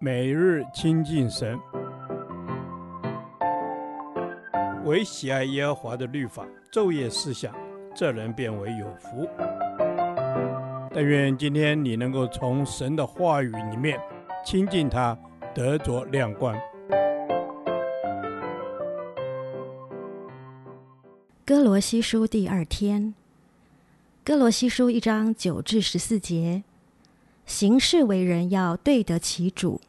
每日亲近神，唯喜爱耶和华的律法，昼夜思想，这人便为有福。但愿今天你能够从神的话语里面亲近他，得着亮光。歌罗西书第二天，歌罗西书一章九至十四节，行事为人要对得起主。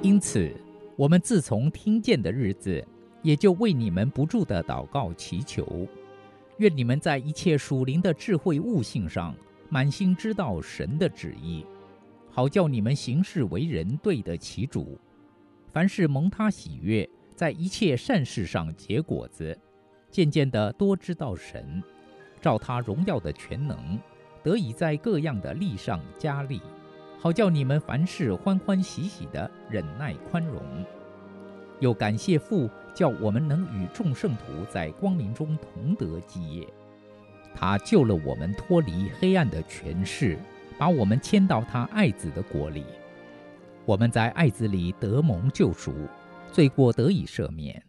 因此，我们自从听见的日子，也就为你们不住的祷告祈求，愿你们在一切属灵的智慧悟性上，满心知道神的旨意，好叫你们行事为人对得起主，凡事蒙他喜悦。在一切善事上结果子，渐渐地多知道神，照他荣耀的全能，得以在各样的力上加力，好叫你们凡事欢欢喜喜的忍耐宽容。又感谢父，叫我们能与众圣徒在光明中同得基业。他救了我们脱离黑暗的权势，把我们迁到他爱子的国里。我们在爱子里得蒙救赎。罪过得以赦免。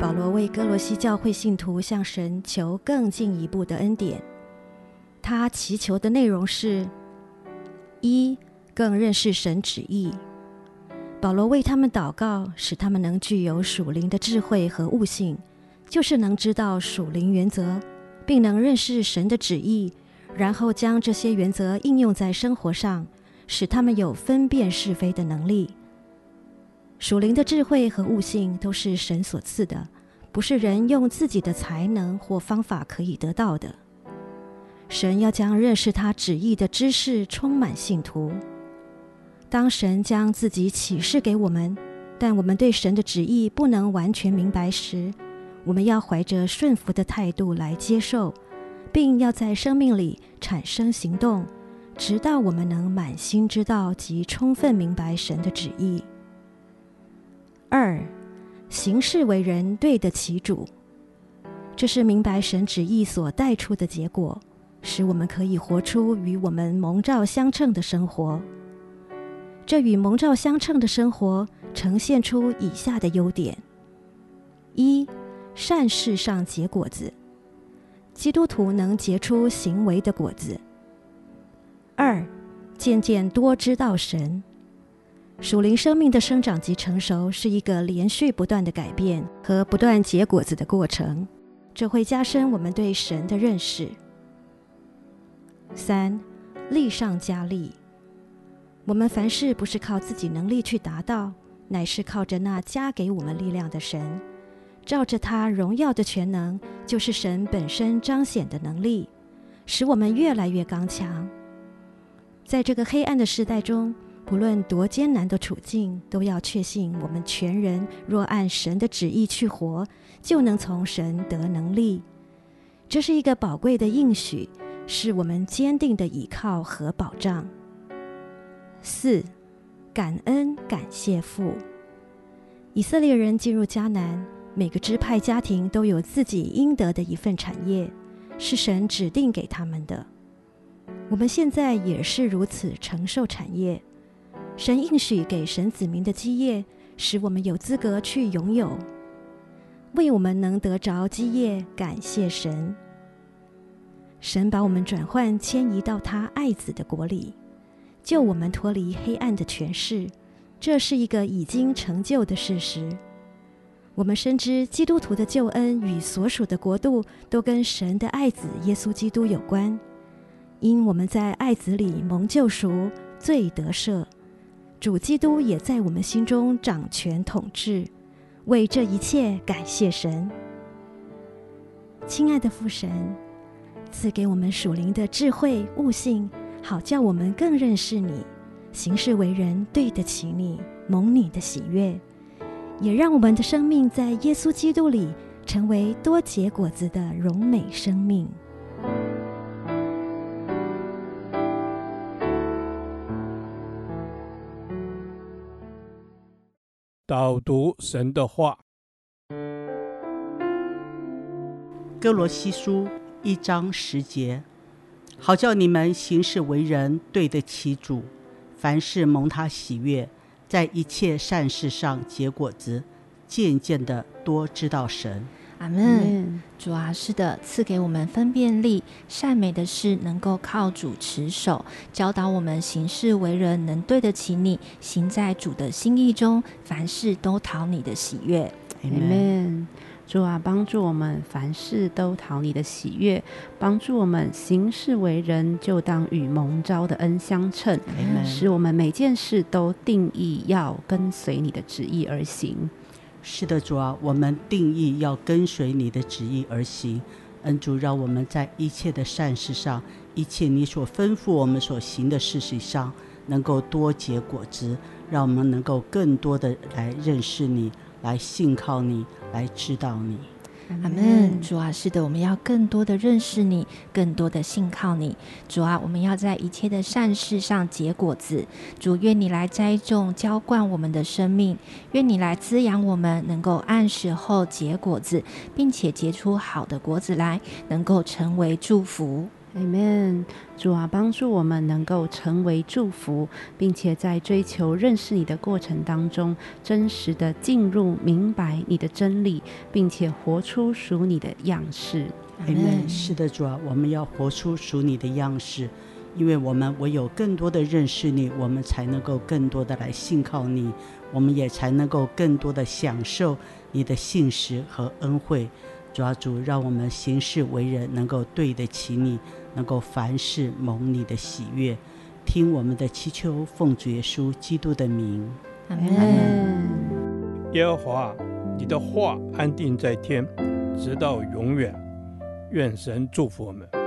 保罗为哥罗西教会信徒向神求更进一步的恩典。他祈求的内容是：一、更认识神旨意。保罗为他们祷告，使他们能具有属灵的智慧和悟性，就是能知道属灵原则，并能认识神的旨意。然后将这些原则应用在生活上，使他们有分辨是非的能力。属灵的智慧和悟性都是神所赐的，不是人用自己的才能或方法可以得到的。神要将认识他旨意的知识充满信徒。当神将自己启示给我们，但我们对神的旨意不能完全明白时，我们要怀着顺服的态度来接受。并要在生命里产生行动，直到我们能满心知道及充分明白神的旨意。二，行事为人对得起主，这是明白神旨意所带出的结果，使我们可以活出与我们蒙召相称的生活。这与蒙召相称的生活呈现出以下的优点：一，善事上结果子。基督徒能结出行为的果子。二，渐渐多知道神。属灵生命的生长及成熟是一个连续不断的改变和不断结果子的过程，这会加深我们对神的认识。三，力上加力。我们凡事不是靠自己能力去达到，乃是靠着那加给我们力量的神。照着他荣耀的全能，就是神本身彰显的能力，使我们越来越刚强。在这个黑暗的时代中，不论多艰难的处境，都要确信我们全人若按神的旨意去活，就能从神得能力。这是一个宝贵的应许，是我们坚定的依靠和保障。四，感恩感谢父。以色列人进入迦南。每个支派家庭都有自己应得的一份产业，是神指定给他们的。我们现在也是如此承受产业，神应许给神子民的基业，使我们有资格去拥有。为我们能得着基业，感谢神。神把我们转换迁移到他爱子的国里，救我们脱离黑暗的权势，这是一个已经成就的事实。我们深知基督徒的救恩与所属的国度都跟神的爱子耶稣基督有关，因我们在爱子里蒙救赎，罪得赦，主基督也在我们心中掌权统治。为这一切感谢神。亲爱的父神，赐给我们属灵的智慧悟性，好叫我们更认识你，行事为人对得起你，蒙你的喜悦。也让我们的生命在耶稣基督里成为多结果子的荣美生命。导读神的话。哥罗西书一章十节，好叫你们行事为人对得起主，凡事蒙他喜悦。在一切善事上结果子，渐渐的多知道神。阿门。主啊，是的，赐给我们分辨力，善美的事能够靠主持守，教导我们行事为人能对得起你，行在主的心意中，凡事都讨你的喜悦。阿门。主啊，帮助我们凡事都讨你的喜悦，帮助我们行事为人就当与蒙召的恩相称，使我们每件事都定义要跟随你的旨意而行。是的，主啊，我们定义要跟随你的旨意而行。恩主，让我们在一切的善事上，一切你所吩咐我们所行的事实上，能够多结果子，让我们能够更多的来认识你，来信靠你，来知道你。阿门，主啊，是的，我们要更多的认识你，更多的信靠你。主啊，我们要在一切的善事上结果子。主，愿你来栽种、浇灌我们的生命，愿你来滋养我们，能够按时候结果子，并且结出好的果子来，能够成为祝福。Amen，主啊，帮助我们能够成为祝福，并且在追求认识你的过程当中，真实的进入明白你的真理，并且活出属你的样式。Amen。是的，主啊，我们要活出属你的样式，因为我们唯有更多的认识你，我们才能够更多的来信靠你，我们也才能够更多的享受你的信实和恩惠。主啊，主，让我们行事为人能够对得起你。能够凡事蒙你的喜悦，听我们的祈求，奉主耶稣基督的名，阿门。耶和华，你的话安定在天，直到永远。愿神祝福我们。